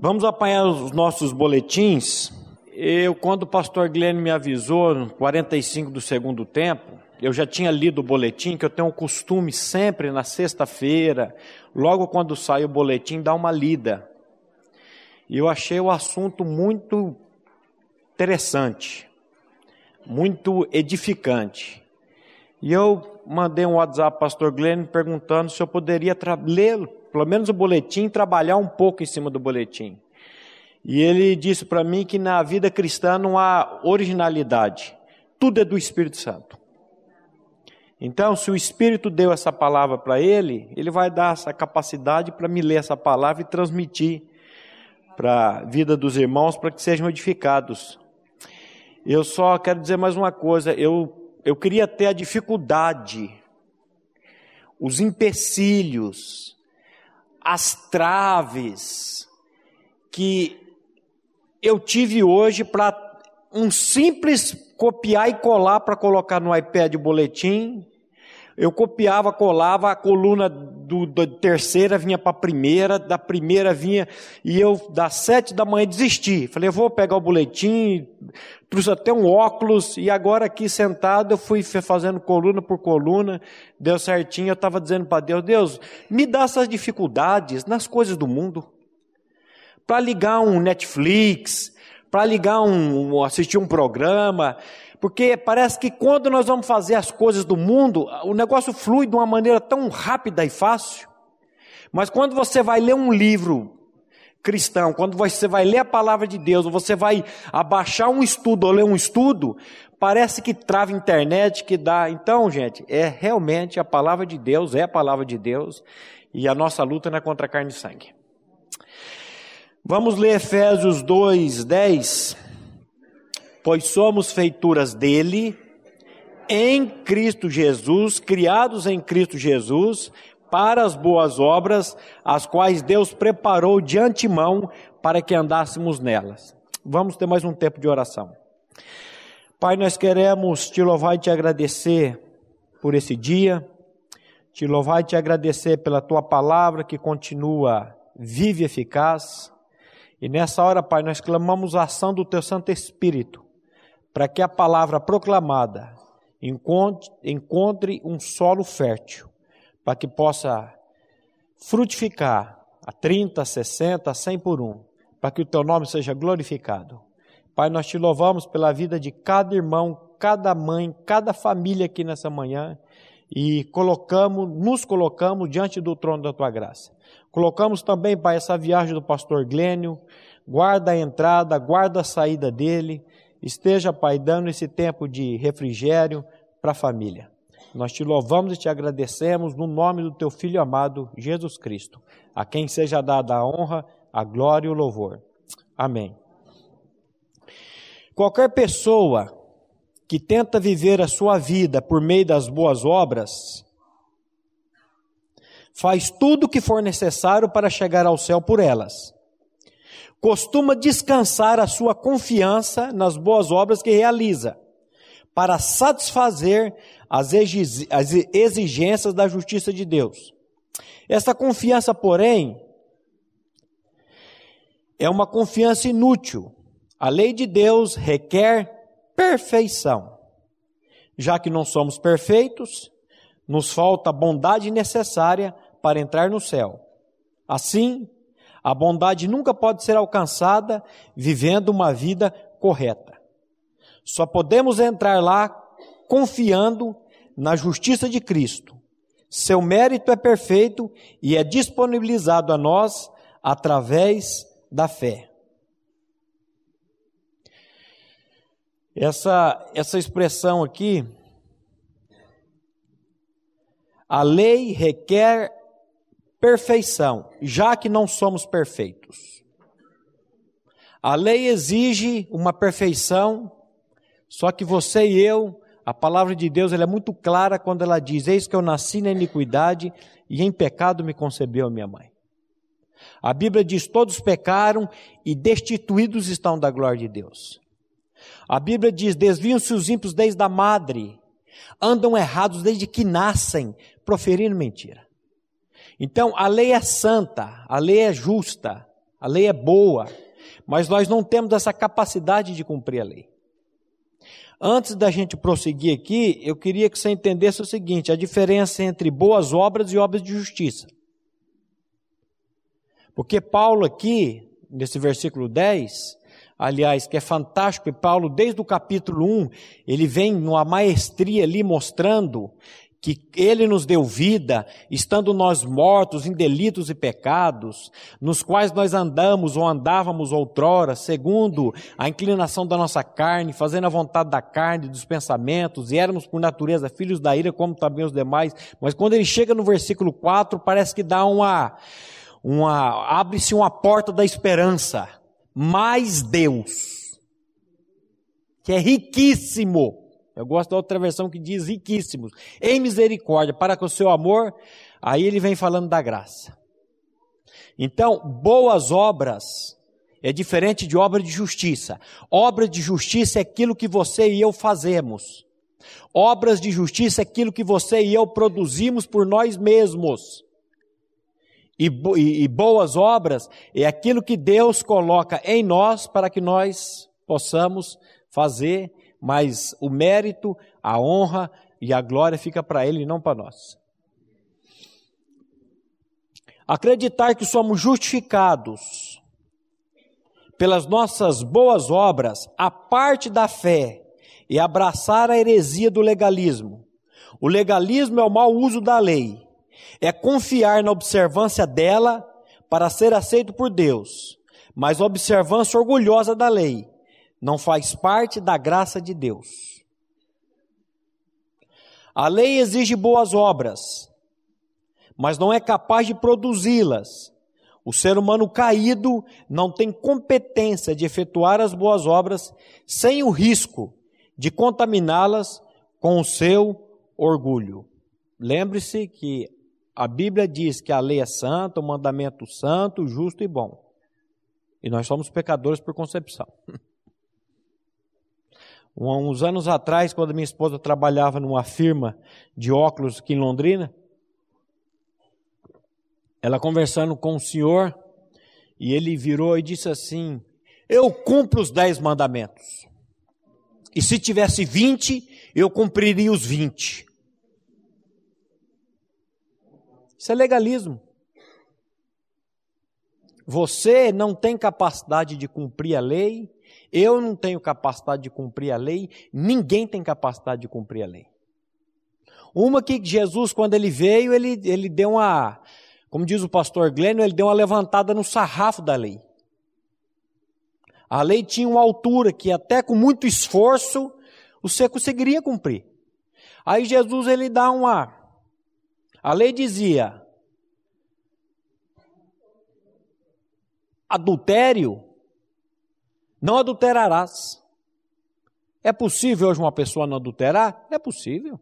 Vamos apanhar os nossos boletins. Eu, quando o pastor Glenn me avisou, no 45 do segundo tempo, eu já tinha lido o boletim, que eu tenho o costume sempre na sexta-feira, logo quando sai o boletim, dar uma lida. E eu achei o assunto muito interessante, muito edificante. E eu mandei um WhatsApp para o pastor Glenn perguntando se eu poderia ler pelo menos o boletim, trabalhar um pouco em cima do boletim. E ele disse para mim que na vida cristã não há originalidade, tudo é do Espírito Santo. Então, se o Espírito deu essa palavra para ele, ele vai dar essa capacidade para me ler essa palavra e transmitir para a vida dos irmãos, para que sejam edificados. Eu só quero dizer mais uma coisa, eu, eu queria ter a dificuldade, os empecilhos, as traves que eu tive hoje para um simples copiar e colar para colocar no iPad o boletim. Eu copiava, colava, a coluna do, da terceira vinha para a primeira, da primeira vinha, e eu, das sete da manhã, desisti. Falei, eu vou pegar o boletim, trouxe até um óculos, e agora aqui sentado eu fui fazendo coluna por coluna, deu certinho, eu estava dizendo para Deus, Deus, me dá essas dificuldades nas coisas do mundo. Para ligar um Netflix, para ligar um, assistir um programa, porque parece que quando nós vamos fazer as coisas do mundo, o negócio flui de uma maneira tão rápida e fácil. Mas quando você vai ler um livro cristão, quando você vai ler a palavra de Deus, ou você vai abaixar um estudo ou ler um estudo, parece que trava a internet, que dá. Então, gente, é realmente a palavra de Deus, é a palavra de Deus, e a nossa luta não é contra carne e sangue. Vamos ler Efésios 2, 10 pois somos feituras dele, em Cristo Jesus, criados em Cristo Jesus, para as boas obras, as quais Deus preparou de antemão para que andássemos nelas. Vamos ter mais um tempo de oração. Pai, nós queremos te louvar e te agradecer por esse dia, te louvar e te agradecer pela tua palavra que continua viva e eficaz. E nessa hora, Pai, nós clamamos a ação do teu Santo Espírito para que a palavra proclamada encontre, encontre um solo fértil, para que possa frutificar a 30, 60, 100 por um, para que o teu nome seja glorificado. Pai, nós te louvamos pela vida de cada irmão, cada mãe, cada família aqui nessa manhã e colocamos, nos colocamos diante do trono da tua graça. Colocamos também, Pai, essa viagem do pastor Glênio, guarda a entrada, guarda a saída dele, esteja, Pai, dando esse tempo de refrigério para a família. Nós te louvamos e te agradecemos no nome do teu Filho amado, Jesus Cristo, a quem seja dada a honra, a glória e o louvor. Amém. Qualquer pessoa que tenta viver a sua vida por meio das boas obras, faz tudo o que for necessário para chegar ao céu por elas costuma descansar a sua confiança nas boas obras que realiza, para satisfazer as exigências da justiça de Deus. Essa confiança, porém, é uma confiança inútil. A lei de Deus requer perfeição. Já que não somos perfeitos, nos falta a bondade necessária para entrar no céu. Assim, a bondade nunca pode ser alcançada vivendo uma vida correta. Só podemos entrar lá confiando na justiça de Cristo. Seu mérito é perfeito e é disponibilizado a nós através da fé. Essa, essa expressão aqui, a lei requer perfeição, já que não somos perfeitos. A lei exige uma perfeição, só que você e eu, a palavra de Deus ela é muito clara quando ela diz: Eis que eu nasci na iniquidade e em pecado me concebeu a minha mãe. A Bíblia diz: Todos pecaram e destituídos estão da glória de Deus. A Bíblia diz: Desviam-se os ímpios desde a madre, andam errados desde que nascem, proferindo mentira. Então, a lei é santa, a lei é justa, A lei é boa, mas nós não temos essa capacidade de cumprir a lei. Antes da gente prosseguir aqui, eu queria que você entendesse o seguinte: a diferença entre boas obras e obras de justiça. Porque Paulo aqui, nesse versículo 10, aliás, que é fantástico, e Paulo, desde o capítulo 1, ele vem numa maestria ali mostrando que Ele nos deu vida, estando nós mortos em delitos e pecados, nos quais nós andamos ou andávamos outrora, segundo a inclinação da nossa carne, fazendo a vontade da carne, dos pensamentos, e éramos por natureza filhos da ira, como também os demais. Mas quando ele chega no versículo 4, parece que dá uma, uma abre-se uma porta da esperança. Mais Deus, que é riquíssimo eu gosto da outra versão que diz riquíssimos, em misericórdia, para com o seu amor. Aí ele vem falando da graça. Então, boas obras é diferente de obra de justiça. Obra de justiça é aquilo que você e eu fazemos. Obras de justiça é aquilo que você e eu produzimos por nós mesmos. E, e, e, boas obras é aquilo que Deus coloca em nós para que nós possamos fazer mas o mérito, a honra e a glória fica para Ele e não para nós. Acreditar que somos justificados pelas nossas boas obras, a parte da fé, e abraçar a heresia do legalismo. O legalismo é o mau uso da lei, é confiar na observância dela para ser aceito por Deus, mas observância orgulhosa da lei não faz parte da graça de Deus. A lei exige boas obras, mas não é capaz de produzi-las. O ser humano caído não tem competência de efetuar as boas obras sem o risco de contaminá-las com o seu orgulho. Lembre-se que a Bíblia diz que a lei é santa, o mandamento santo, justo e bom. E nós somos pecadores por concepção. Uns anos atrás, quando minha esposa trabalhava numa firma de óculos aqui em Londrina, ela conversando com o senhor, e ele virou e disse assim: Eu cumpro os dez mandamentos. E se tivesse vinte, eu cumpriria os vinte. Isso é legalismo. Você não tem capacidade de cumprir a lei, eu não tenho capacidade de cumprir a lei, ninguém tem capacidade de cumprir a lei. Uma que Jesus, quando ele veio, ele, ele deu uma, como diz o pastor Glênio, ele deu uma levantada no sarrafo da lei. A lei tinha uma altura que até com muito esforço você conseguiria cumprir. Aí Jesus ele dá uma. A lei dizia: adultério não adulterarás. É possível hoje uma pessoa não adulterar? É possível.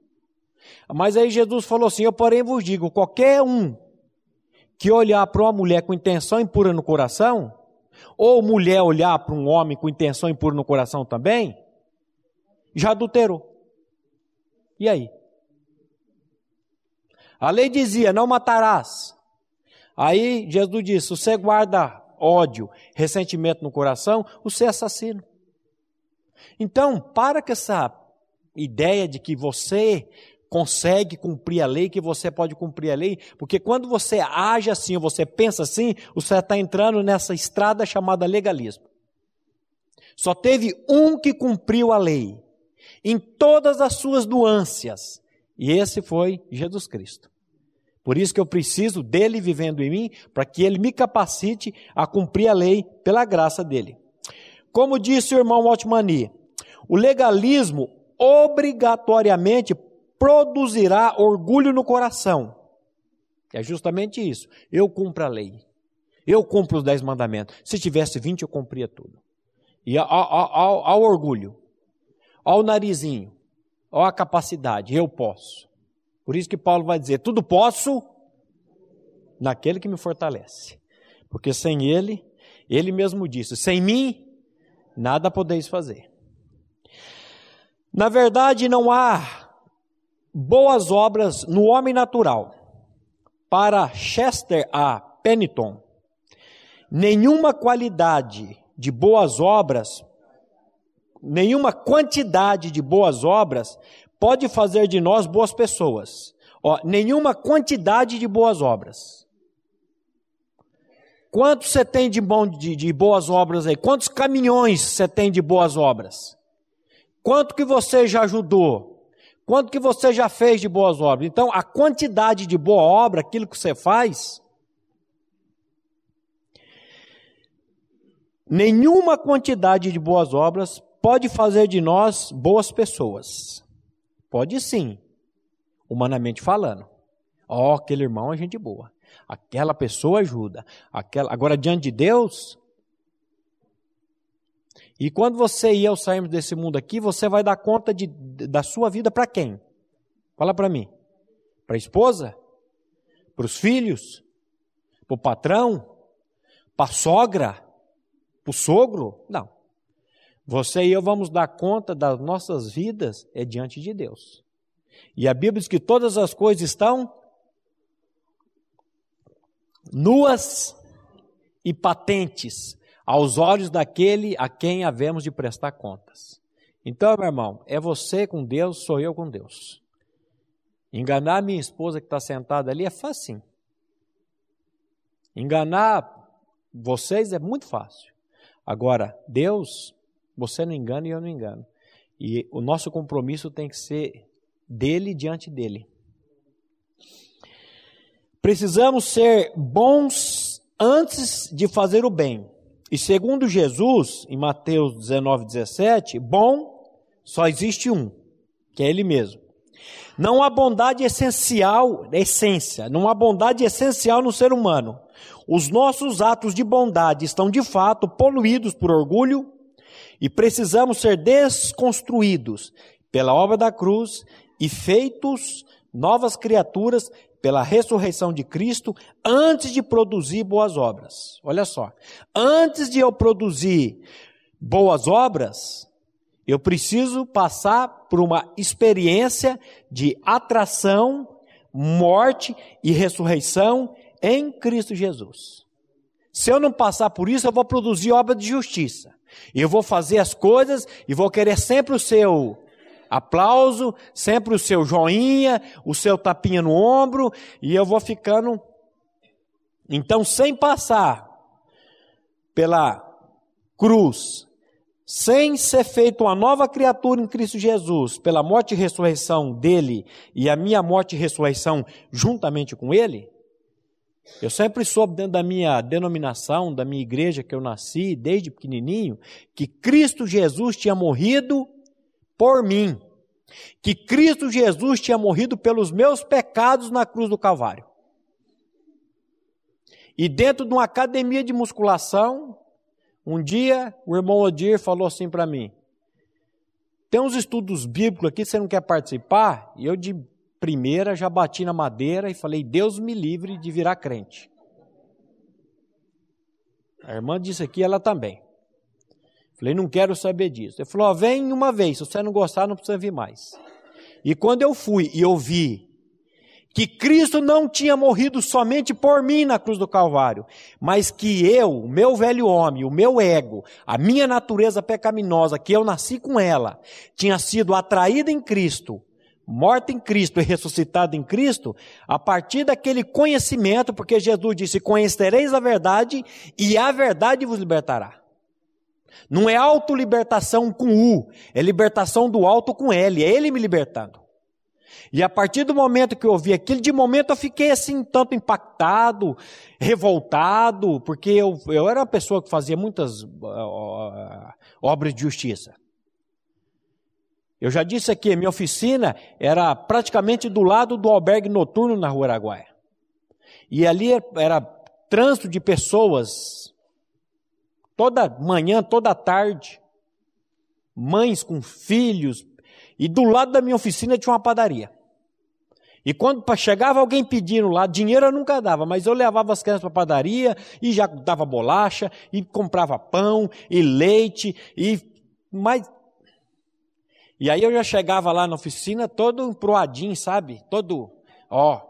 Mas aí Jesus falou assim: Eu, porém, vos digo: qualquer um que olhar para uma mulher com intenção impura no coração, ou mulher olhar para um homem com intenção impura no coração também, já adulterou. E aí? A lei dizia: Não matarás. Aí Jesus disse: Você guarda ódio, ressentimento no coração, você é assassino. Então, para com essa ideia de que você consegue cumprir a lei, que você pode cumprir a lei, porque quando você age assim, ou você pensa assim, você está entrando nessa estrada chamada legalismo. Só teve um que cumpriu a lei, em todas as suas nuances, e esse foi Jesus Cristo. Por isso que eu preciso dele vivendo em mim, para que ele me capacite a cumprir a lei pela graça dele. Como disse o irmão Altmani, o legalismo obrigatoriamente produzirá orgulho no coração. É justamente isso. Eu cumpro a lei. Eu cumpro os dez mandamentos. Se tivesse vinte, eu cumpria tudo. E ao, ao, ao orgulho, ao narizinho, à capacidade, eu posso. Por isso que Paulo vai dizer: tudo posso naquele que me fortalece. Porque sem ele, ele mesmo disse: sem mim, nada podeis fazer. Na verdade, não há boas obras no homem natural. Para Chester A. Pennington, nenhuma qualidade de boas obras, nenhuma quantidade de boas obras pode fazer de nós boas pessoas. Ó, nenhuma quantidade de boas obras. Quanto você tem de, bom, de, de boas obras aí? Quantos caminhões você tem de boas obras? Quanto que você já ajudou? Quanto que você já fez de boas obras? Então, a quantidade de boa obra, aquilo que você faz, nenhuma quantidade de boas obras pode fazer de nós boas pessoas. Pode sim, humanamente falando. Ó, oh, aquele irmão é gente boa. Aquela pessoa ajuda. Aquela... Agora, diante de Deus. E quando você e eu sairmos desse mundo aqui, você vai dar conta de, da sua vida para quem? Fala para mim. Para a esposa? Para os filhos? Para o patrão? Para a sogra? Para o sogro? Não. Você e eu vamos dar conta das nossas vidas é diante de Deus. E a Bíblia diz que todas as coisas estão nuas e patentes aos olhos daquele a quem havemos de prestar contas. Então, meu irmão, é você com Deus, sou eu com Deus. Enganar minha esposa que está sentada ali é fácil. Enganar vocês é muito fácil. Agora, Deus, você não engana e eu não engano. E o nosso compromisso tem que ser dele diante dele. Precisamos ser bons antes de fazer o bem. E segundo Jesus, em Mateus 19, 17, bom só existe um, que é Ele mesmo. Não há bondade essencial, essência, não há bondade essencial no ser humano. Os nossos atos de bondade estão de fato poluídos por orgulho e precisamos ser desconstruídos pela obra da cruz e feitos novas criaturas pela ressurreição de Cristo antes de produzir boas obras. Olha só, antes de eu produzir boas obras, eu preciso passar por uma experiência de atração, morte e ressurreição em Cristo Jesus. Se eu não passar por isso, eu vou produzir obra de justiça. Eu vou fazer as coisas e vou querer sempre o seu aplauso, sempre o seu joinha, o seu tapinha no ombro, e eu vou ficando. Então, sem passar pela cruz, sem ser feito uma nova criatura em Cristo Jesus, pela morte e ressurreição dele e a minha morte e ressurreição juntamente com ele, eu sempre soube dentro da minha denominação, da minha igreja que eu nasci, desde pequenininho, que Cristo Jesus tinha morrido por mim. Que Cristo Jesus tinha morrido pelos meus pecados na cruz do Calvário. E dentro de uma academia de musculação, um dia o irmão Odir falou assim para mim: tem uns estudos bíblicos aqui, você não quer participar? E eu de primeira já bati na madeira e falei: Deus me livre de virar crente. A irmã disse aqui, ela também. Falei, não quero saber disso. Ele falou, vem uma vez, se você não gostar, não precisa vir mais. E quando eu fui e ouvi que Cristo não tinha morrido somente por mim na cruz do Calvário, mas que eu, o meu velho homem, o meu ego, a minha natureza pecaminosa, que eu nasci com ela, tinha sido atraída em Cristo, morta em Cristo e ressuscitada em Cristo, a partir daquele conhecimento, porque Jesus disse: Conhecereis a verdade, e a verdade vos libertará. Não é autolibertação com U, é libertação do alto com L, é Ele me libertando. E a partir do momento que eu ouvi aquilo, de momento eu fiquei assim, tanto impactado, revoltado, porque eu, eu era uma pessoa que fazia muitas uh, obras de justiça. Eu já disse aqui, minha oficina era praticamente do lado do albergue noturno na Rua Araguaia. E ali era trânsito de pessoas Toda manhã, toda tarde. Mães com filhos. E do lado da minha oficina tinha uma padaria. E quando chegava alguém pedindo lá, dinheiro eu nunca dava, mas eu levava as crianças para a padaria e já dava bolacha, e comprava pão, e leite, e mais. E aí eu já chegava lá na oficina todo emproadinho, sabe? Todo, ó,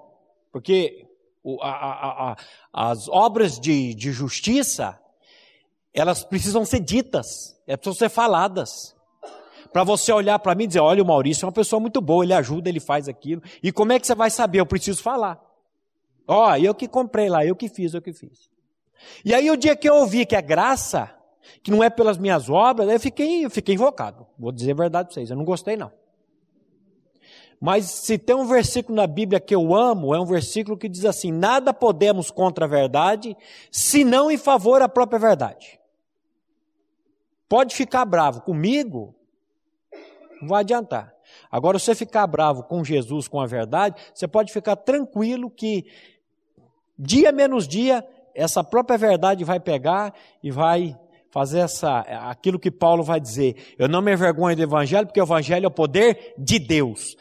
porque a, a, a, as obras de, de justiça, elas precisam ser ditas, elas precisam ser faladas. Para você olhar para mim e dizer: olha, o Maurício é uma pessoa muito boa, ele ajuda, ele faz aquilo. E como é que você vai saber? Eu preciso falar. Ó, eu que comprei lá, eu que fiz, eu que fiz. E aí o dia que eu ouvi que é graça, que não é pelas minhas obras, eu fiquei, eu fiquei invocado. Vou dizer a verdade para vocês, eu não gostei não. Mas se tem um versículo na Bíblia que eu amo, é um versículo que diz assim: nada podemos contra a verdade, senão em favor da própria verdade. Pode ficar bravo comigo, não vai adiantar. Agora, você ficar bravo com Jesus, com a verdade, você pode ficar tranquilo que dia menos dia, essa própria verdade vai pegar e vai fazer essa, aquilo que Paulo vai dizer. Eu não me envergonho do evangelho, porque o evangelho é o poder de Deus.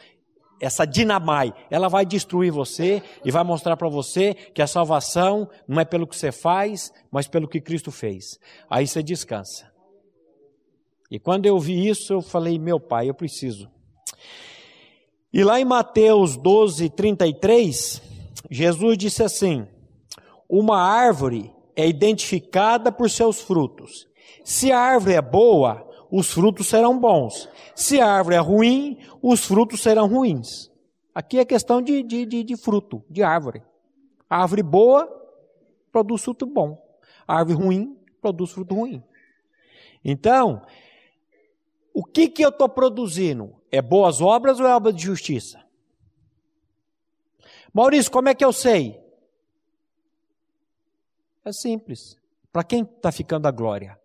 Essa dinamai, ela vai destruir você e vai mostrar para você que a salvação não é pelo que você faz, mas pelo que Cristo fez. Aí você descansa. E quando eu vi isso, eu falei, meu pai, eu preciso. E lá em Mateus 12, 33, Jesus disse assim: Uma árvore é identificada por seus frutos. Se a árvore é boa, os frutos serão bons. Se a árvore é ruim, os frutos serão ruins. Aqui é questão de, de, de, de fruto, de árvore. A árvore boa produz fruto bom. A árvore ruim produz fruto ruim. Então, o que, que eu estou produzindo? É boas obras ou é obra de justiça? Maurício, como é que eu sei? É simples. Para quem está ficando a glória?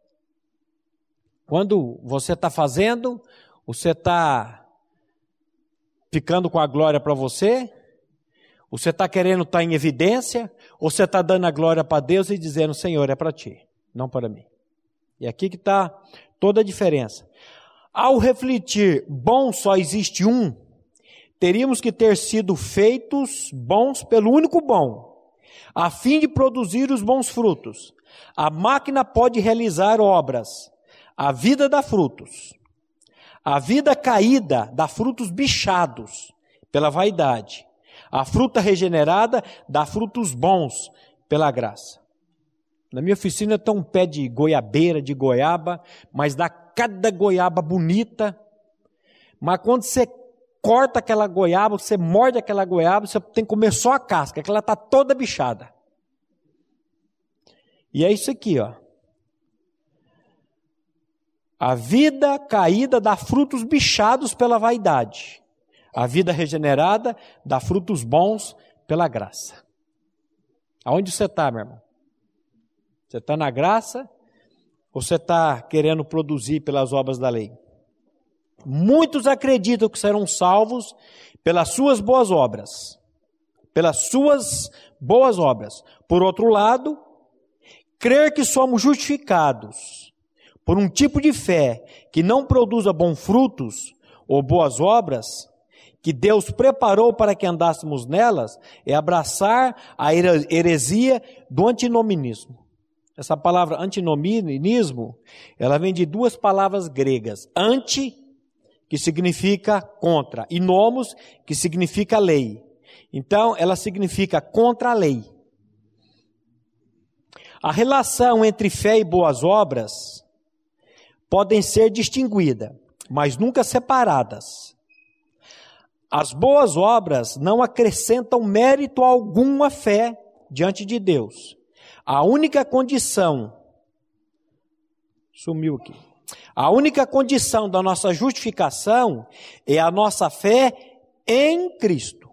Quando você está fazendo, você está ficando com a glória para você? Você está querendo estar tá em evidência? Ou você está dando a glória para Deus e dizendo, Senhor, é para ti, não para mim? E aqui que está toda a diferença. Ao refletir, bom só existe um, teríamos que ter sido feitos bons pelo único bom, a fim de produzir os bons frutos. A máquina pode realizar obras, a vida dá frutos. A vida caída dá frutos bichados pela vaidade. A fruta regenerada dá frutos bons pela graça. Na minha oficina tem um pé de goiabeira, de goiaba, mas dá cada goiaba bonita. Mas quando você corta aquela goiaba, você morde aquela goiaba, você tem que comer só a casca, que ela está toda bichada. E é isso aqui, ó. A vida caída dá frutos bichados pela vaidade. A vida regenerada dá frutos bons pela graça. Aonde você está, meu irmão? Você está na graça ou você está querendo produzir pelas obras da lei? Muitos acreditam que serão salvos pelas suas boas obras. Pelas suas boas obras. Por outro lado, crer que somos justificados por um tipo de fé que não produza bons frutos ou boas obras, que Deus preparou para que andássemos nelas, é abraçar a heresia do antinominismo. Essa palavra antinominismo, ela vem de duas palavras gregas. Anti que significa contra, e nomos, que significa lei. Então, ela significa contra a lei. A relação entre fé e boas obras podem ser distinguidas, mas nunca separadas. As boas obras não acrescentam mérito algum à fé diante de Deus. A única condição sumiu aqui. A única condição da nossa justificação é a nossa fé em Cristo.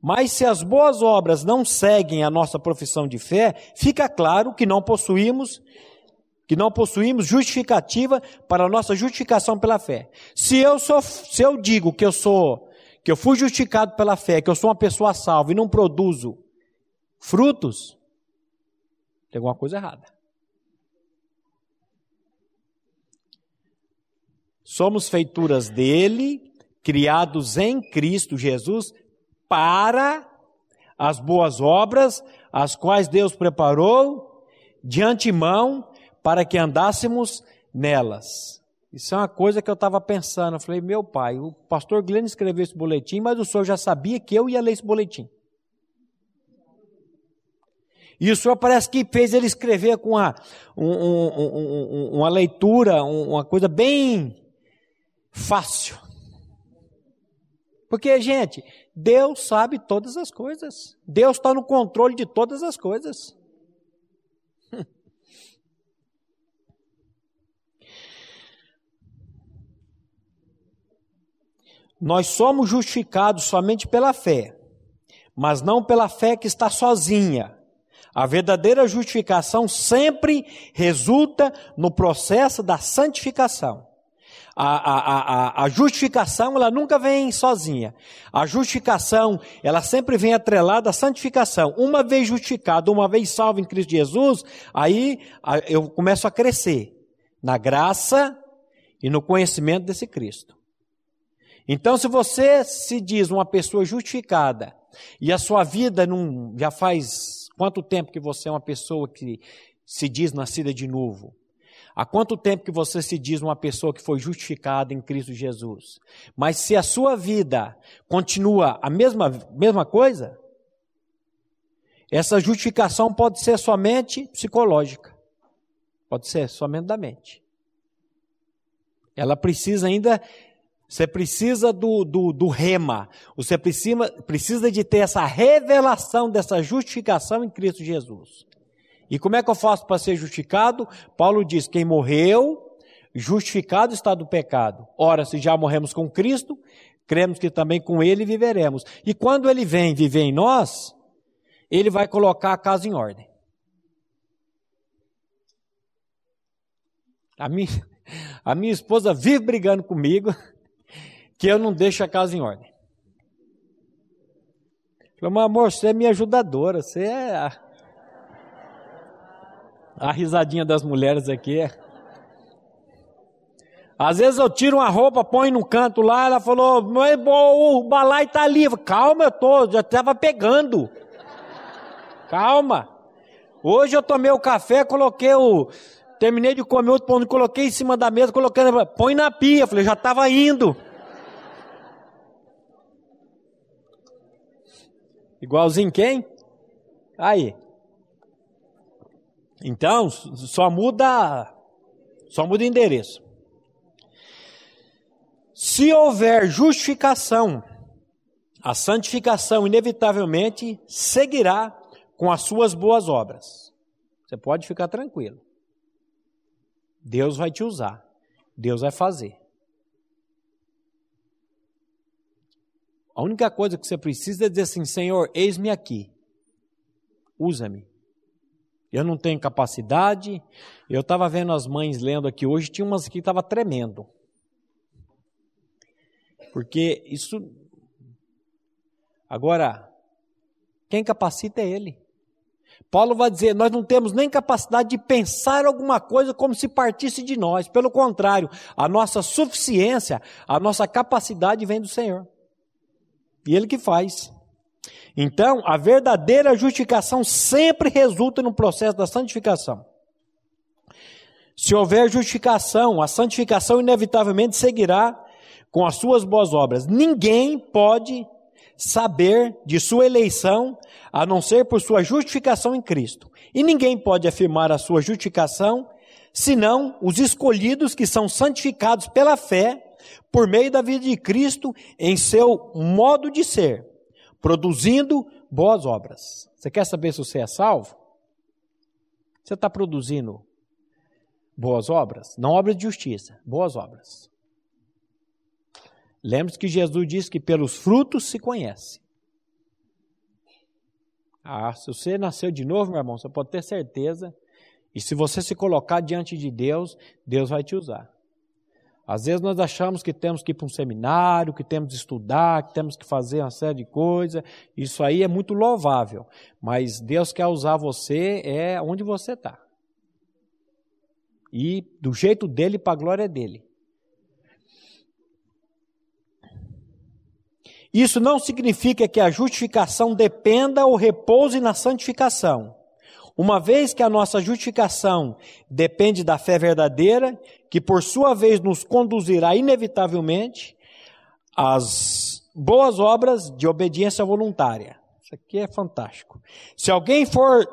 Mas se as boas obras não seguem a nossa profissão de fé, fica claro que não possuímos que não possuímos justificativa para a nossa justificação pela fé. Se eu sou, se eu digo que eu sou, que eu fui justificado pela fé, que eu sou uma pessoa salva e não produzo frutos, tem alguma coisa errada. Somos feituras dele, criados em Cristo Jesus, para as boas obras, as quais Deus preparou de antemão para que andássemos nelas. Isso é uma coisa que eu estava pensando. Eu falei, meu pai, o pastor Glenn escreveu esse boletim, mas o senhor já sabia que eu ia ler esse boletim. E o Senhor parece que fez ele escrever com uma, um, um, um, uma leitura, uma coisa bem fácil. Porque, gente, Deus sabe todas as coisas. Deus está no controle de todas as coisas. Nós somos justificados somente pela fé, mas não pela fé que está sozinha. A verdadeira justificação sempre resulta no processo da santificação. A, a, a, a, justificação, ela nunca vem sozinha. A justificação, ela sempre vem atrelada à santificação. Uma vez justificado, uma vez salvo em Cristo Jesus, aí eu começo a crescer na graça e no conhecimento desse Cristo. Então, se você se diz uma pessoa justificada e a sua vida não, já faz quanto tempo que você é uma pessoa que se diz nascida de novo? Há quanto tempo que você se diz uma pessoa que foi justificada em Cristo Jesus? Mas se a sua vida continua a mesma, mesma coisa, essa justificação pode ser somente psicológica. Pode ser somente da mente. Ela precisa ainda você precisa do, do, do, rema. Você precisa, precisa de ter essa revelação dessa justificação em Cristo Jesus. E como é que eu faço para ser justificado? Paulo diz: quem morreu, justificado está do pecado. Ora, se já morremos com Cristo, cremos que também com Ele viveremos. E quando Ele vem viver em nós, Ele vai colocar a casa em ordem. A minha, a minha esposa vive brigando comigo que eu não deixo a casa em ordem. Meu amor, você é minha ajudadora, você é a, a risadinha das mulheres aqui. Às vezes eu tiro uma roupa, põe no canto lá, ela falou, mas o balai tá ali. Calma, eu tô, já estava pegando. Calma. Hoje eu tomei o café, coloquei o. Terminei de comer outro pão, coloquei em cima da mesa, coloquei. Põe na pia. Falei, já estava indo. Igualzinho quem? Aí. Então, só muda só muda endereço. Se houver justificação, a santificação inevitavelmente seguirá com as suas boas obras. Você pode ficar tranquilo. Deus vai te usar. Deus vai fazer. A única coisa que você precisa é dizer assim: Senhor, eis-me aqui, usa-me. Eu não tenho capacidade. Eu estava vendo as mães lendo aqui hoje, tinha umas que estavam tremendo. Porque isso. Agora, quem capacita é Ele. Paulo vai dizer: nós não temos nem capacidade de pensar alguma coisa como se partisse de nós. Pelo contrário, a nossa suficiência, a nossa capacidade vem do Senhor. E Ele que faz. Então, a verdadeira justificação sempre resulta no processo da santificação. Se houver justificação, a santificação inevitavelmente seguirá com as suas boas obras. Ninguém pode saber de sua eleição a não ser por sua justificação em Cristo. E ninguém pode afirmar a sua justificação senão os escolhidos que são santificados pela fé por meio da vida de Cristo em seu modo de ser, produzindo boas obras. Você quer saber se você é salvo? Você está produzindo boas obras? Não obras de justiça, boas obras. Lembre-se que Jesus disse que pelos frutos se conhece. Ah, se você nasceu de novo, meu irmão, você pode ter certeza. E se você se colocar diante de Deus, Deus vai te usar. Às vezes nós achamos que temos que ir para um seminário, que temos que estudar, que temos que fazer uma série de coisas. Isso aí é muito louvável. Mas Deus quer usar você é onde você está. E do jeito dele para a glória dele. Isso não significa que a justificação dependa ou repouse na santificação. Uma vez que a nossa justificação depende da fé verdadeira, que por sua vez nos conduzirá inevitavelmente às boas obras de obediência voluntária. Isso aqui é fantástico. Se alguém for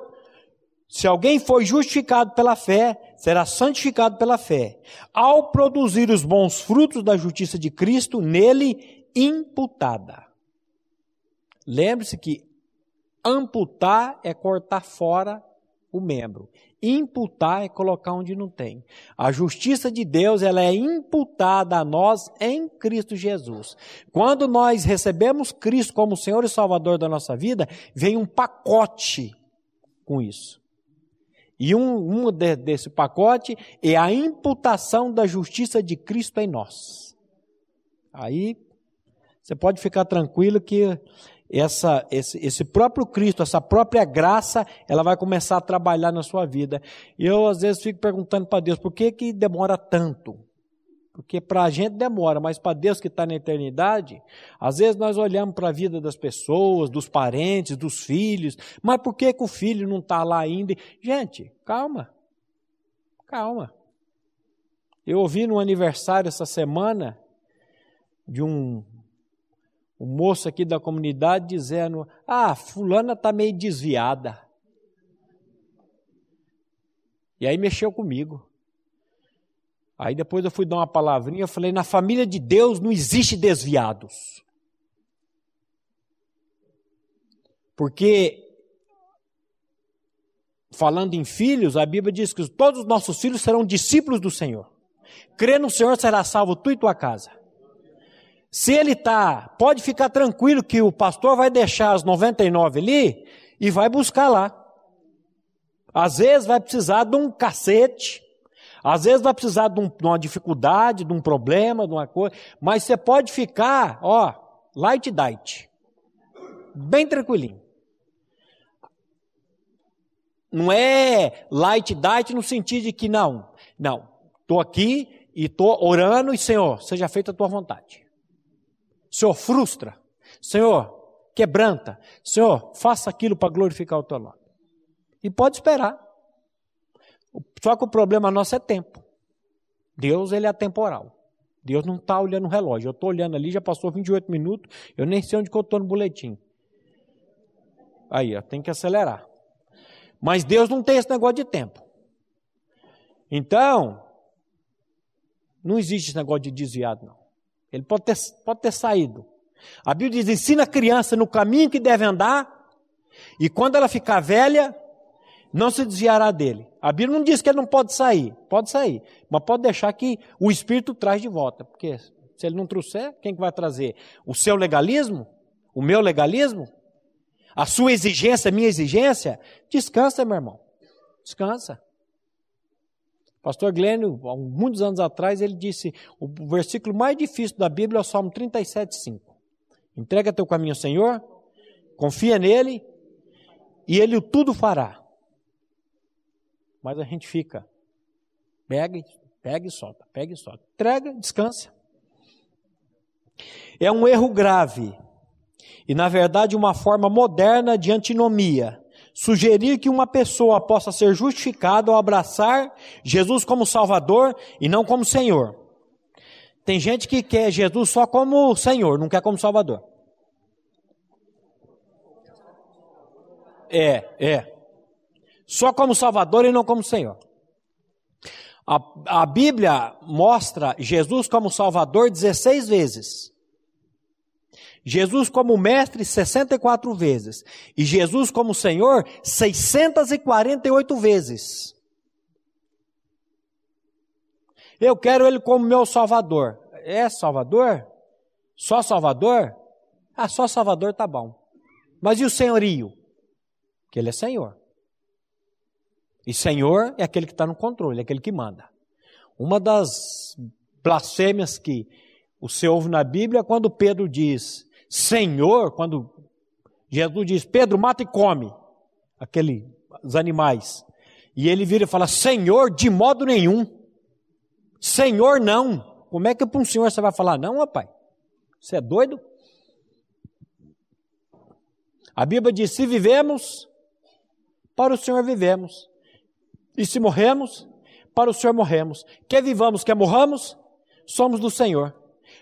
Se alguém foi justificado pela fé, será santificado pela fé. Ao produzir os bons frutos da justiça de Cristo, nele imputada. Lembre-se que amputar é cortar fora o membro. Imputar é colocar onde não tem. A justiça de Deus, ela é imputada a nós em Cristo Jesus. Quando nós recebemos Cristo como Senhor e Salvador da nossa vida, vem um pacote com isso. E um, um de, desse pacote é a imputação da justiça de Cristo em nós. Aí você pode ficar tranquilo que essa, esse, esse próprio Cristo, essa própria graça, ela vai começar a trabalhar na sua vida. Eu, às vezes, fico perguntando para Deus, por que, que demora tanto? Porque para a gente demora, mas para Deus que está na eternidade, às vezes nós olhamos para a vida das pessoas, dos parentes, dos filhos, mas por que, que o filho não está lá ainda? Gente, calma, calma. Eu ouvi no aniversário essa semana de um o moço aqui da comunidade dizendo: Ah, fulana está meio desviada. E aí mexeu comigo. Aí depois eu fui dar uma palavrinha, eu falei: na família de Deus não existe desviados. Porque, falando em filhos, a Bíblia diz que todos os nossos filhos serão discípulos do Senhor. Crê no Senhor, será salvo tu e tua casa. Se ele está, pode ficar tranquilo que o pastor vai deixar as 99 ali e vai buscar lá. Às vezes vai precisar de um cacete, às vezes vai precisar de, um, de uma dificuldade, de um problema, de uma coisa, mas você pode ficar, ó, light diet, bem tranquilinho. Não é light diet no sentido de que não, não, estou aqui e estou orando e Senhor, seja feita a tua vontade. Senhor, frustra. Senhor, quebranta. Senhor, faça aquilo para glorificar o teu nome. E pode esperar. Só que o problema nosso é tempo. Deus, ele é atemporal. Deus não está olhando o relógio. Eu estou olhando ali, já passou 28 minutos, eu nem sei onde que eu estou no boletim. Aí, ó, tem que acelerar. Mas Deus não tem esse negócio de tempo. Então, não existe esse negócio de desviado, não. Ele pode ter, pode ter saído. A Bíblia diz: ensina a criança no caminho que deve andar, e quando ela ficar velha, não se desviará dele. A Bíblia não diz que ele não pode sair, pode sair, mas pode deixar que o Espírito traz de volta, porque se ele não trouxer, quem que vai trazer? O seu legalismo? O meu legalismo? A sua exigência, a minha exigência? Descansa, meu irmão. Descansa. Pastor Glênio, há muitos anos atrás, ele disse: o versículo mais difícil da Bíblia é o Salmo 37,5. Entrega teu caminho ao Senhor, confia nele, e ele tudo fará. Mas a gente fica, pega, pega e solta, pega e solta. Entrega, descansa. É um erro grave e, na verdade, uma forma moderna de antinomia sugerir que uma pessoa possa ser justificada ao abraçar Jesus como Salvador e não como Senhor. Tem gente que quer Jesus só como Senhor, não quer como Salvador. É, é. Só como Salvador e não como Senhor. A, a Bíblia mostra Jesus como Salvador 16 vezes. Jesus como mestre 64 vezes e Jesus como Senhor 648 vezes. Eu quero ele como meu Salvador. É Salvador? Só Salvador? Ah, só Salvador tá bom. Mas e o senhorio? Que ele é Senhor. E Senhor é aquele que está no controle, é aquele que manda. Uma das blasfêmias que o Senhor ouve na Bíblia é quando Pedro diz: Senhor, quando Jesus diz, Pedro, mata e come aqueles animais. E ele vira e fala, Senhor, de modo nenhum. Senhor, não. Como é que para um senhor você vai falar, não, rapaz? Você é doido? A Bíblia diz: se vivemos, para o Senhor vivemos. E se morremos, para o Senhor morremos. Quer vivamos, quer morramos, somos do Senhor.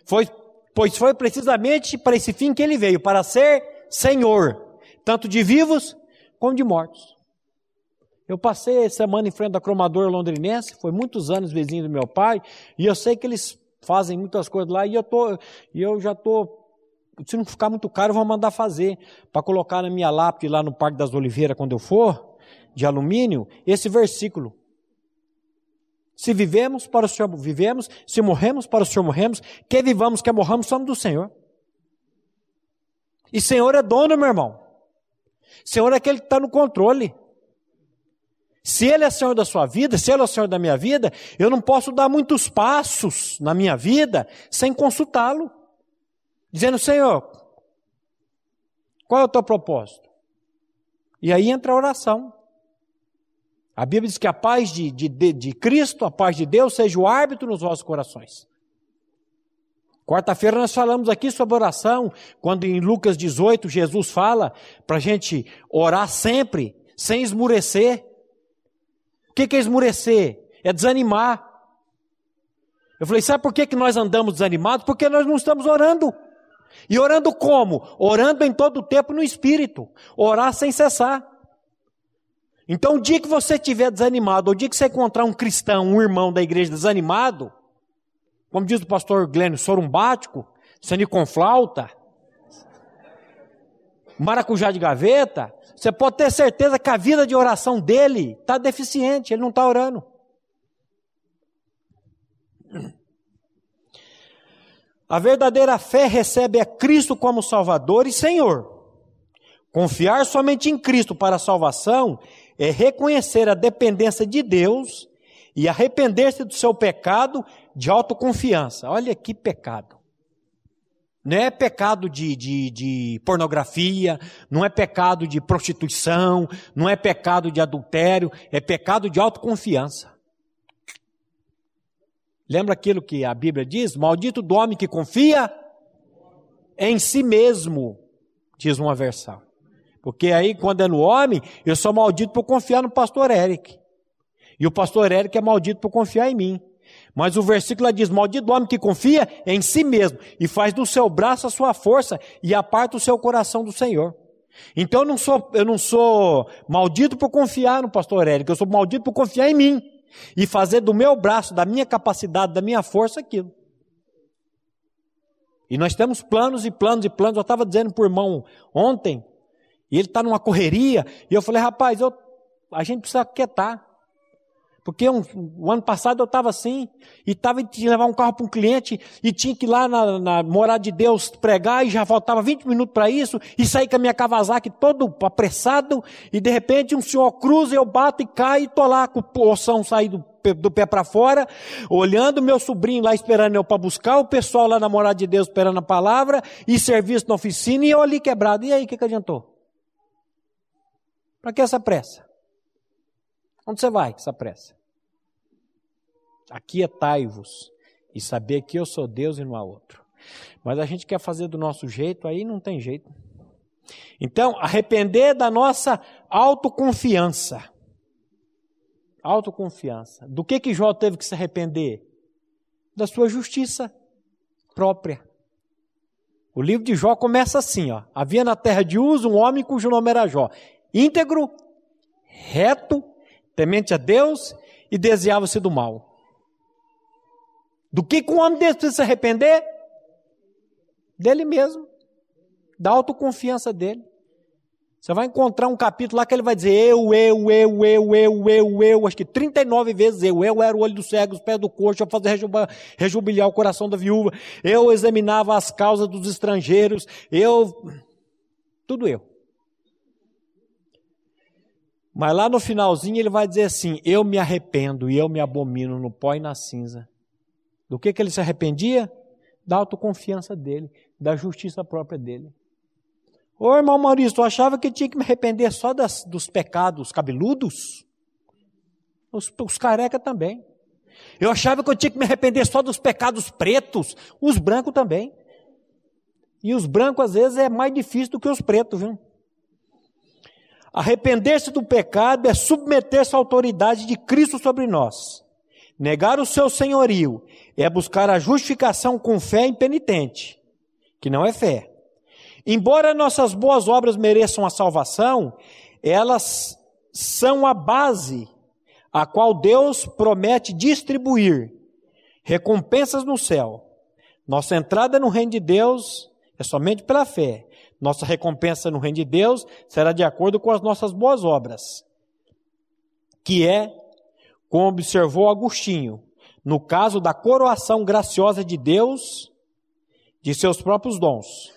Foi pois foi precisamente para esse fim que ele veio, para ser Senhor, tanto de vivos como de mortos. Eu passei semana em frente da cromadora londrinense, foi muitos anos vizinho do meu pai, e eu sei que eles fazem muitas coisas lá, e eu, tô, e eu já estou se não ficar muito caro, eu vou mandar fazer, para colocar na minha lápide lá no Parque das Oliveiras, quando eu for, de alumínio, esse versículo. Se vivemos, para o Senhor vivemos, se morremos, para o Senhor morremos, que vivamos, que morramos, somos do Senhor. E Senhor é dono, meu irmão. Senhor é aquele que está no controle. Se Ele é Senhor da sua vida, se Ele é o Senhor da minha vida, eu não posso dar muitos passos na minha vida sem consultá-lo. Dizendo, Senhor, qual é o teu propósito? E aí entra a oração. A Bíblia diz que a paz de, de, de, de Cristo, a paz de Deus, seja o árbitro nos vossos corações. Quarta-feira nós falamos aqui sobre oração, quando em Lucas 18 Jesus fala para a gente orar sempre, sem esmurecer. O que é esmurecer? É desanimar. Eu falei, sabe por que, que nós andamos desanimados? Porque nós não estamos orando. E orando como? Orando em todo o tempo no Espírito. Orar sem cessar. Então, o dia que você estiver desanimado, o dia que você encontrar um cristão, um irmão da igreja desanimado, como diz o pastor Glênio, sorumbático, sani com flauta, maracujá de gaveta, você pode ter certeza que a vida de oração dele está deficiente, ele não está orando. A verdadeira fé recebe a Cristo como Salvador e Senhor. Confiar somente em Cristo para a salvação é reconhecer a dependência de Deus e arrepender-se do seu pecado de autoconfiança. Olha que pecado. Não é pecado de, de, de, pornografia, não é pecado de prostituição, não é pecado de adultério, é pecado de autoconfiança. Lembra aquilo que a Bíblia diz? Maldito do homem que confia em si mesmo, diz uma versão. Porque aí, quando é no homem, eu sou maldito por confiar no pastor Eric. E o pastor Eric é maldito por confiar em mim. Mas o versículo diz: Maldito do homem que confia em si mesmo e faz do seu braço a sua força e aparta o seu coração do Senhor. Então eu não sou, eu não sou maldito por confiar no pastor Eric, eu sou maldito por confiar em mim e fazer do meu braço, da minha capacidade, da minha força aquilo. E nós temos planos e planos e planos. Eu estava dizendo o irmão ontem, e ele está numa correria, e eu falei, rapaz, eu, a gente precisa quietar. Porque um, o ano passado eu estava assim, e estava de levar um carro para um cliente, e tinha que ir lá na, na morada de Deus pregar, e já faltava 20 minutos para isso, e saí com a minha Kawasaki todo apressado, e de repente um senhor cruza, eu bato e caio, e estou lá com o oção saído do pé para fora, olhando meu sobrinho lá esperando eu para buscar, o pessoal lá na morada de Deus esperando a palavra, e serviço na oficina, e eu ali quebrado. E aí, o que, que adiantou? Para que essa pressa? Onde você vai com essa pressa? Aquietai-vos e saber que eu sou Deus e não há outro. Mas a gente quer fazer do nosso jeito, aí não tem jeito. Então, arrepender da nossa autoconfiança. Autoconfiança. Do que que Jó teve que se arrepender? Da sua justiça própria. O livro de Jó começa assim, ó. Havia na terra de Uz um homem cujo nome era Jó. Íntegro, reto, temente a Deus e desviava-se do mal. Do que, que um homem desse precisa se arrepender? Dele mesmo, da autoconfiança dele. Você vai encontrar um capítulo lá que ele vai dizer eu, eu, eu, eu, eu, eu, eu, acho que 39 vezes eu. Eu era o olho do cego, os pés do coxo, eu fazia rejubilhar o coração da viúva. Eu examinava as causas dos estrangeiros. Eu. Tudo eu. Mas lá no finalzinho ele vai dizer assim: Eu me arrependo e eu me abomino no pó e na cinza. Do que, que ele se arrependia? Da autoconfiança dele, da justiça própria dele. Ô irmão Maurício, tu achava que tinha que me arrepender só das, dos pecados cabeludos? Os, os também. Eu achava que eu tinha que me arrepender só dos pecados pretos, os brancos também. E os brancos às vezes é mais difícil do que os pretos, viu? Arrepender-se do pecado é submeter-se à autoridade de Cristo sobre nós. Negar o seu senhorio é buscar a justificação com fé impenitente, que não é fé. Embora nossas boas obras mereçam a salvação, elas são a base a qual Deus promete distribuir recompensas no céu. Nossa entrada no reino de Deus é somente pela fé. Nossa recompensa no reino de Deus será de acordo com as nossas boas obras, que é, como observou Agostinho, no caso da coroação graciosa de Deus de seus próprios dons.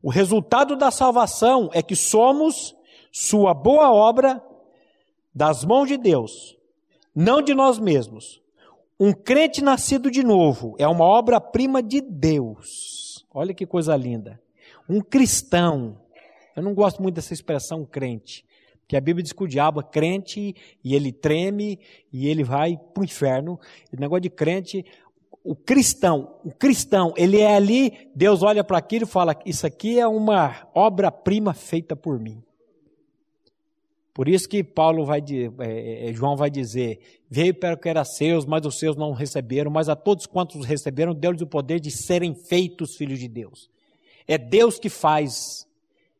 O resultado da salvação é que somos sua boa obra das mãos de Deus, não de nós mesmos. Um crente nascido de novo é uma obra-prima de Deus. Olha que coisa linda. Um cristão. Eu não gosto muito dessa expressão crente, porque a Bíblia diz que o diabo é crente e ele treme e ele vai para o inferno. O negócio de crente, o cristão, o cristão, ele é ali, Deus olha para aquilo e fala: Isso aqui é uma obra-prima feita por mim. Por isso que Paulo vai, é, é, João vai dizer: Veio para o que era seus, mas os seus não receberam, mas a todos quantos receberam, deu-lhes o poder de serem feitos filhos de Deus. É Deus que faz,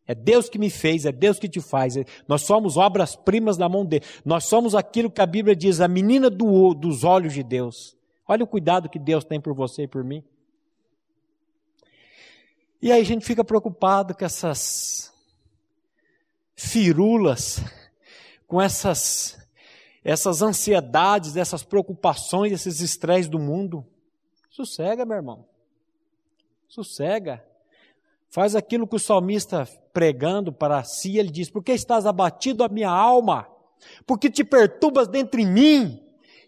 é Deus que me fez, é Deus que te faz. Nós somos obras-primas da mão dele. Nós somos aquilo que a Bíblia diz, a menina do, dos olhos de Deus. Olha o cuidado que Deus tem por você e por mim. E aí a gente fica preocupado com essas firulas com essas essas ansiedades, essas preocupações, esses estresses do mundo. Sossega, meu irmão. Sossega. Faz aquilo que o salmista pregando para si, ele diz: Por que estás abatido a minha alma? Porque te perturbas dentro de mim?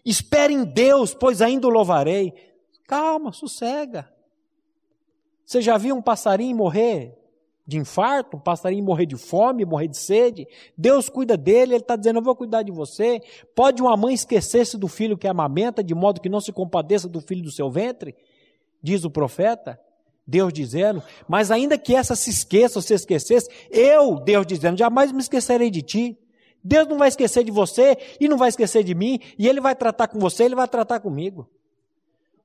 Espere em Deus, pois ainda o louvarei. Calma, sossega. Você já viu um passarinho morrer? de infarto, um passarinho morrer de fome, morrer de sede. Deus cuida dele, ele está dizendo: Eu vou cuidar de você. Pode uma mãe esquecer-se do filho que amamenta, de modo que não se compadeça do filho do seu ventre? Diz o profeta. Deus dizendo, mas ainda que essa se esqueça ou se esquecesse, eu, Deus dizendo, jamais me esquecerei de ti. Deus não vai esquecer de você e não vai esquecer de mim, e Ele vai tratar com você, Ele vai tratar comigo.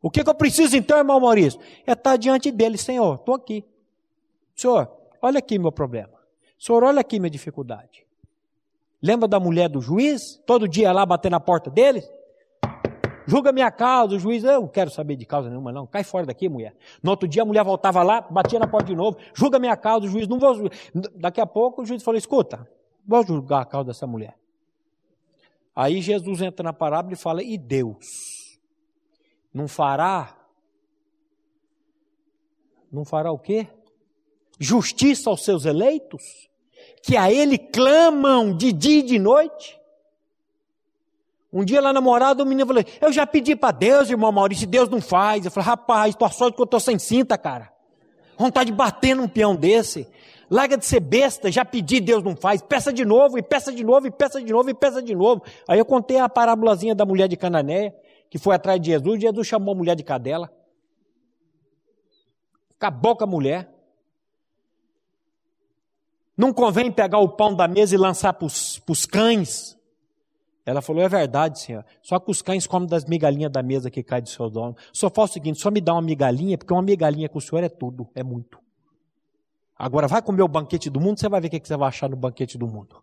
O que, que eu preciso então, irmão Maurício? É estar diante dele, Senhor, estou aqui. Senhor, Olha aqui meu problema. Senhor, olha aqui minha dificuldade. Lembra da mulher do juiz? Todo dia lá bater na porta dele? Julga minha causa, o juiz, eu não quero saber de causa nenhuma, não. Cai fora daqui, mulher. No outro dia a mulher voltava lá, batia na porta de novo, julga minha causa, o juiz, não vou. Daqui a pouco o juiz falou: escuta, vou julgar a causa dessa mulher. Aí Jesus entra na parábola e fala: e Deus? Não fará? Não fará o quê? justiça aos seus eleitos, que a ele clamam de dia e de noite. Um dia lá na morada, o menino falou: Eu já pedi para Deus, irmão Maurício, Deus não faz. Eu falei: Rapaz, tua sorte que eu estou sem cinta, cara. Vontade de bater num peão desse. Larga de ser besta, já pedi, Deus não faz. Peça de novo, e peça de novo, e peça de novo, e peça de novo. Aí eu contei a parábolazinha da mulher de Cananéia, que foi atrás de Jesus. Jesus chamou a mulher de cadela. Acabou com a mulher. Não convém pegar o pão da mesa e lançar para os cães. Ela falou: É verdade, senhor. Só que os cães comem das migalhinhas da mesa que cai do seu dono. Só faz o seguinte: só me dá uma migalhinha, porque uma migalhinha com o senhor é tudo, é muito. Agora vai comer o banquete do mundo, você vai ver o que você vai achar no banquete do mundo.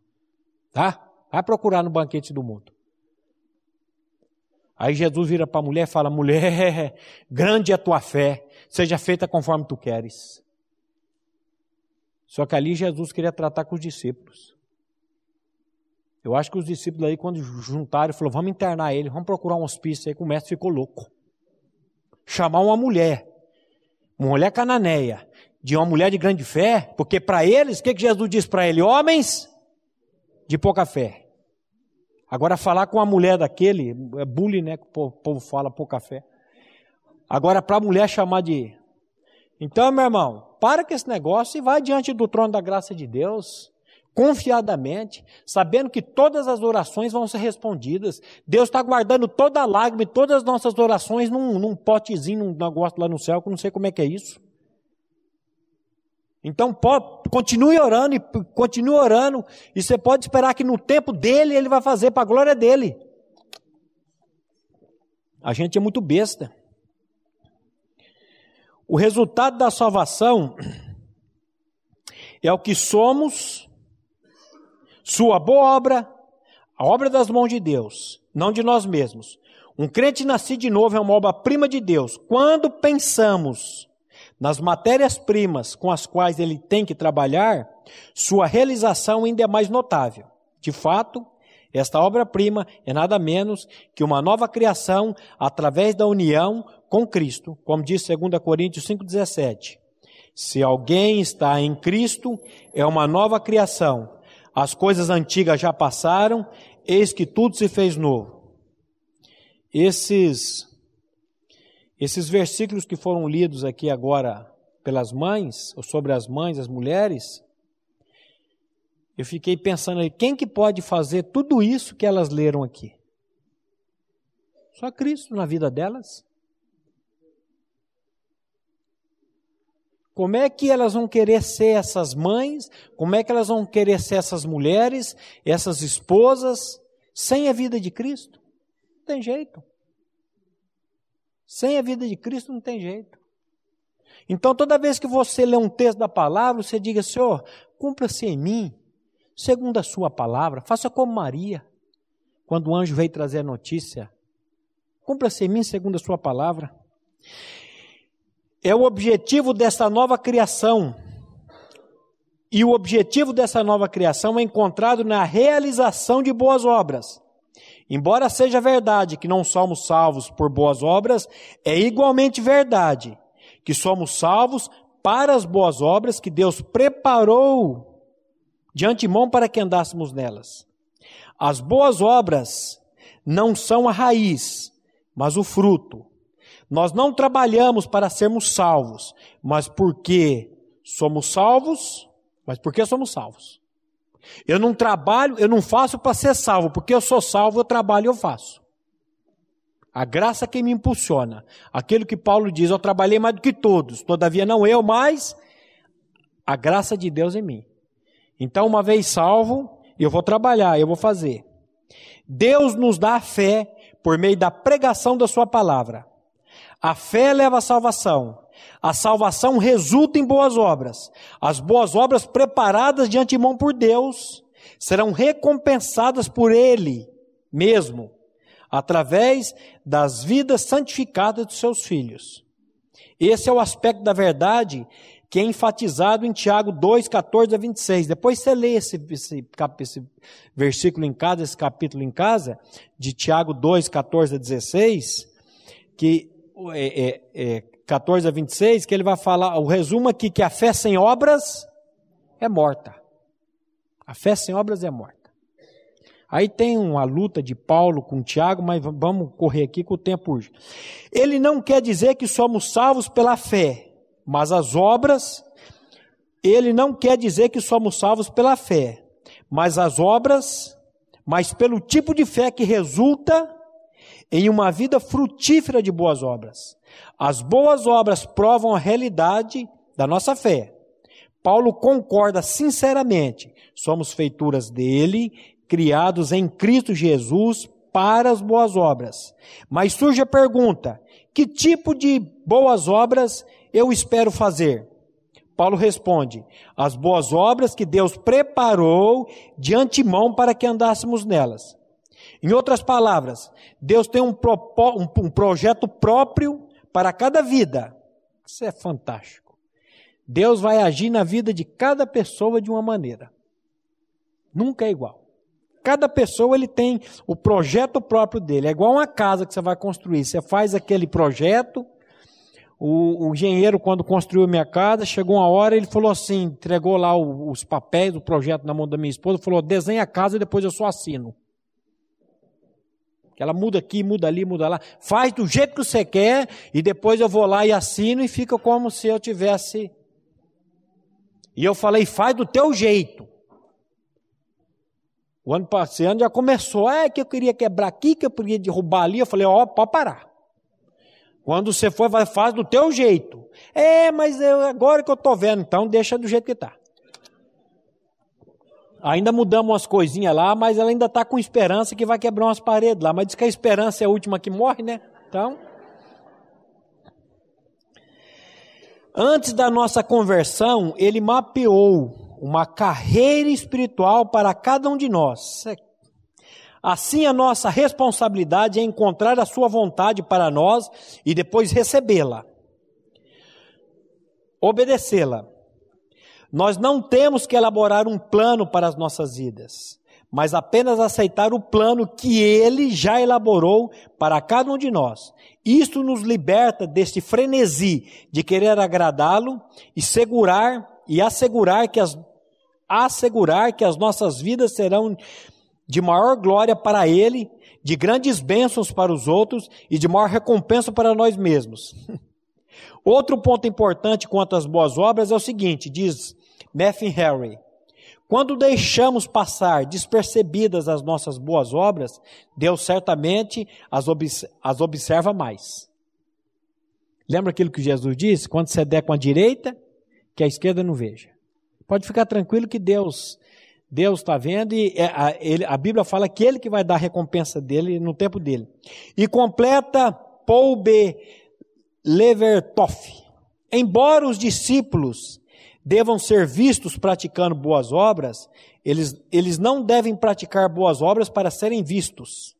Tá? Vai procurar no banquete do mundo. Aí Jesus vira para a mulher e fala: Mulher, grande é a tua fé, seja feita conforme tu queres. Só que ali Jesus queria tratar com os discípulos. Eu acho que os discípulos aí, quando juntaram, falaram: vamos internar ele, vamos procurar um hospício aí, que o mestre ficou louco. Chamar uma mulher, uma mulher cananeia, de uma mulher de grande fé, porque para eles, o que, que Jesus disse para ele? Homens de pouca fé. Agora, falar com a mulher daquele, é bullying, né? Que o povo fala, pouca fé. Agora, para a mulher chamar de. Então, meu irmão, para com esse negócio e vai diante do trono da graça de Deus, confiadamente, sabendo que todas as orações vão ser respondidas. Deus está guardando toda a lágrima e todas as nossas orações num, num potezinho, num negócio lá no céu, que eu não sei como é que é isso. Então, continue orando e continue orando, e você pode esperar que no tempo dele ele vai fazer para a glória dele. A gente é muito besta. O resultado da salvação é o que somos sua boa obra, a obra das mãos de Deus, não de nós mesmos. Um crente nascido de novo é uma obra-prima de Deus. Quando pensamos nas matérias-primas com as quais ele tem que trabalhar, sua realização ainda é mais notável. De fato, esta obra-prima é nada menos que uma nova criação através da união com Cristo, como diz 2 Coríntios 5,17. Se alguém está em Cristo, é uma nova criação. As coisas antigas já passaram, eis que tudo se fez novo. Esses, esses versículos que foram lidos aqui agora pelas mães, ou sobre as mães, as mulheres, eu fiquei pensando aí, quem que pode fazer tudo isso que elas leram aqui? Só Cristo na vida delas. Como é que elas vão querer ser essas mães? Como é que elas vão querer ser essas mulheres, essas esposas, sem a vida de Cristo? Não tem jeito. Sem a vida de Cristo não tem jeito. Então, toda vez que você lê um texto da palavra, você diga: Senhor, cumpra-se em mim segundo a sua palavra. Faça como Maria, quando o anjo veio trazer a notícia. Cumpra-se em mim segundo a sua palavra. É o objetivo dessa nova criação. E o objetivo dessa nova criação é encontrado na realização de boas obras. Embora seja verdade que não somos salvos por boas obras, é igualmente verdade que somos salvos para as boas obras que Deus preparou de antemão para que andássemos nelas. As boas obras não são a raiz, mas o fruto. Nós não trabalhamos para sermos salvos, mas porque somos salvos, mas porque somos salvos. Eu não trabalho, eu não faço para ser salvo, porque eu sou salvo, eu trabalho e eu faço. A graça que me impulsiona. Aquilo que Paulo diz, eu trabalhei mais do que todos, todavia não eu, mas a graça de Deus em mim. Então, uma vez salvo, eu vou trabalhar, eu vou fazer. Deus nos dá a fé por meio da pregação da Sua palavra. A fé leva à salvação. A salvação resulta em boas obras. As boas obras preparadas de antemão por Deus serão recompensadas por Ele mesmo, através das vidas santificadas dos seus filhos. Esse é o aspecto da verdade que é enfatizado em Tiago 2, 14 a 26. Depois você lê esse, esse, esse, versículo em casa, esse capítulo em casa, de Tiago 2, 14 a 16, que é, é, é, 14 a 26, que ele vai falar, o resumo aqui, que a fé sem obras é morta. A fé sem obras é morta. Aí tem uma luta de Paulo com Tiago, mas vamos correr aqui com o tempo urge. Ele não quer dizer que somos salvos pela fé, mas as obras, ele não quer dizer que somos salvos pela fé, mas as obras, mas pelo tipo de fé que resulta em uma vida frutífera de boas obras. As boas obras provam a realidade da nossa fé. Paulo concorda sinceramente, somos feituras dele, criados em Cristo Jesus para as boas obras. Mas surge a pergunta: que tipo de boas obras eu espero fazer? Paulo responde: as boas obras que Deus preparou de antemão para que andássemos nelas. Em outras palavras, Deus tem um, um, um projeto próprio para cada vida. Isso é fantástico. Deus vai agir na vida de cada pessoa de uma maneira. Nunca é igual. Cada pessoa ele tem o projeto próprio dele. É igual uma casa que você vai construir. Você faz aquele projeto, o, o, engenheiro, quando construiu a minha casa, chegou uma hora, ele falou assim, entregou lá o, os papéis do projeto na mão da minha esposa, falou, desenha a casa e depois eu só assino. Ela muda aqui, muda ali, muda lá. Faz do jeito que você quer e depois eu vou lá e assino e fica como se eu tivesse. E eu falei, faz do teu jeito. O ano passado já começou, é que eu queria quebrar aqui, que eu queria derrubar ali. Eu falei, ó, oh, pode parar. Quando você for, faz do teu jeito. É, mas eu, agora que eu estou vendo, então deixa do jeito que está. Ainda mudamos umas coisinhas lá, mas ela ainda está com esperança que vai quebrar umas paredes lá. Mas diz que a esperança é a última que morre, né? Então. Antes da nossa conversão, ele mapeou uma carreira espiritual para cada um de nós. Assim, a nossa responsabilidade é encontrar a Sua vontade para nós e depois recebê-la, obedecê-la. Nós não temos que elaborar um plano para as nossas vidas, mas apenas aceitar o plano que Ele já elaborou para cada um de nós. Isto nos liberta deste frenesi de querer agradá-lo e segurar e assegurar que as assegurar que as nossas vidas serão de maior glória para Ele, de grandes bênçãos para os outros e de maior recompensa para nós mesmos. Outro ponto importante quanto às boas obras é o seguinte: diz Matthew Harry, quando deixamos passar despercebidas as nossas boas obras, Deus certamente as, obs as observa mais. Lembra aquilo que Jesus disse? Quando você der com a direita, que a esquerda não veja. Pode ficar tranquilo que Deus Deus está vendo e é, a, ele, a, Bíblia fala que ele que vai dar a recompensa dele no tempo dele. E completa Paul B. Levertoff. Embora os discípulos devam ser vistos praticando boas obras, eles, eles não devem praticar boas obras para serem vistos.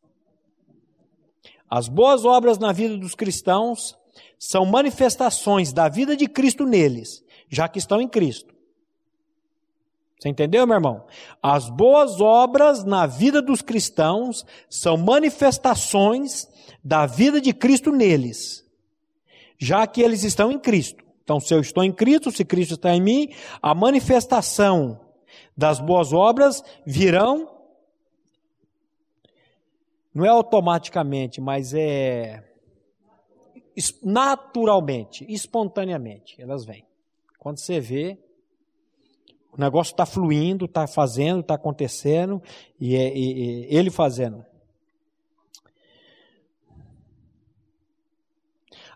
As boas obras na vida dos cristãos são manifestações da vida de Cristo neles, já que estão em Cristo. Você entendeu, meu irmão? As boas obras na vida dos cristãos são manifestações da vida de Cristo neles, já que eles estão em Cristo. Então, se eu estou em Cristo, se Cristo está em mim, a manifestação das boas obras virão, não é automaticamente, mas é naturalmente, espontaneamente, elas vêm. Quando você vê, o negócio está fluindo, está fazendo, está acontecendo, e é e, e, ele fazendo.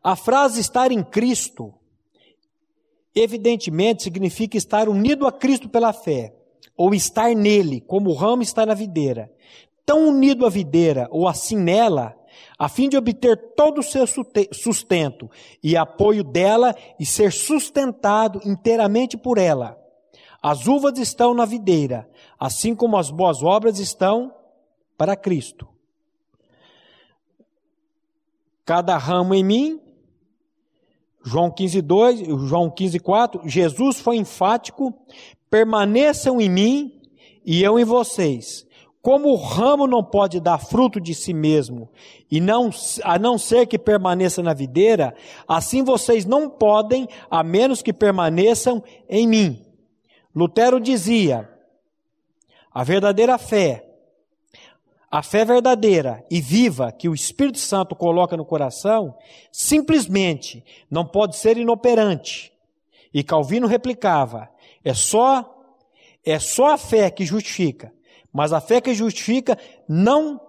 A frase estar em Cristo, evidentemente, significa estar unido a Cristo pela fé, ou estar nele, como o ramo está na videira. Tão unido à videira, ou assim nela, a fim de obter todo o seu sustento e apoio dela e ser sustentado inteiramente por ela. As uvas estão na videira, assim como as boas obras estão para Cristo. Cada ramo em mim, João 15, 2, João 15, 4, Jesus foi enfático, permaneçam em mim e eu em vocês. Como o ramo não pode dar fruto de si mesmo, e não, a não ser que permaneça na videira, assim vocês não podem, a menos que permaneçam em mim. Lutero dizia: a verdadeira fé, a fé verdadeira e viva que o Espírito Santo coloca no coração, simplesmente não pode ser inoperante. E Calvino replicava: é só é só a fé que justifica, mas a fé que justifica não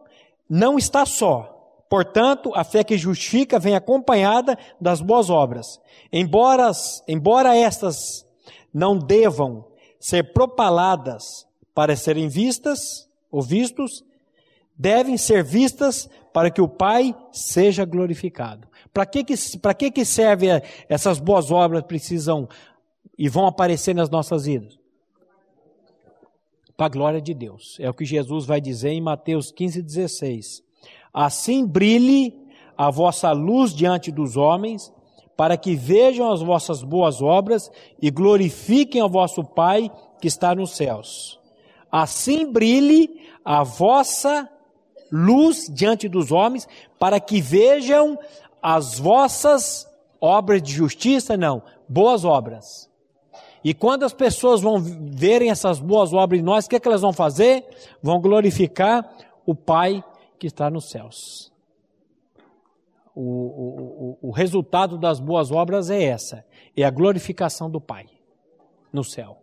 não está só. Portanto, a fé que justifica vem acompanhada das boas obras. Embora, embora estas não devam ser propaladas para serem vistas ou vistos, devem ser vistas para que o Pai seja glorificado. Para que, que, que, que essas boas obras precisam e vão aparecer nas nossas vidas? Para a glória de Deus. É o que Jesus vai dizer em Mateus 15, 16. Assim brilhe a vossa luz diante dos homens, para que vejam as vossas boas obras e glorifiquem o vosso Pai que está nos céus. Assim brilhe a vossa luz diante dos homens, para que vejam as vossas obras de justiça, não, boas obras. E quando as pessoas vão verem essas boas obras em nós, o que, é que elas vão fazer? Vão glorificar o Pai que está nos céus o, o, o resultado das boas obras é essa: é a glorificação do Pai no céu.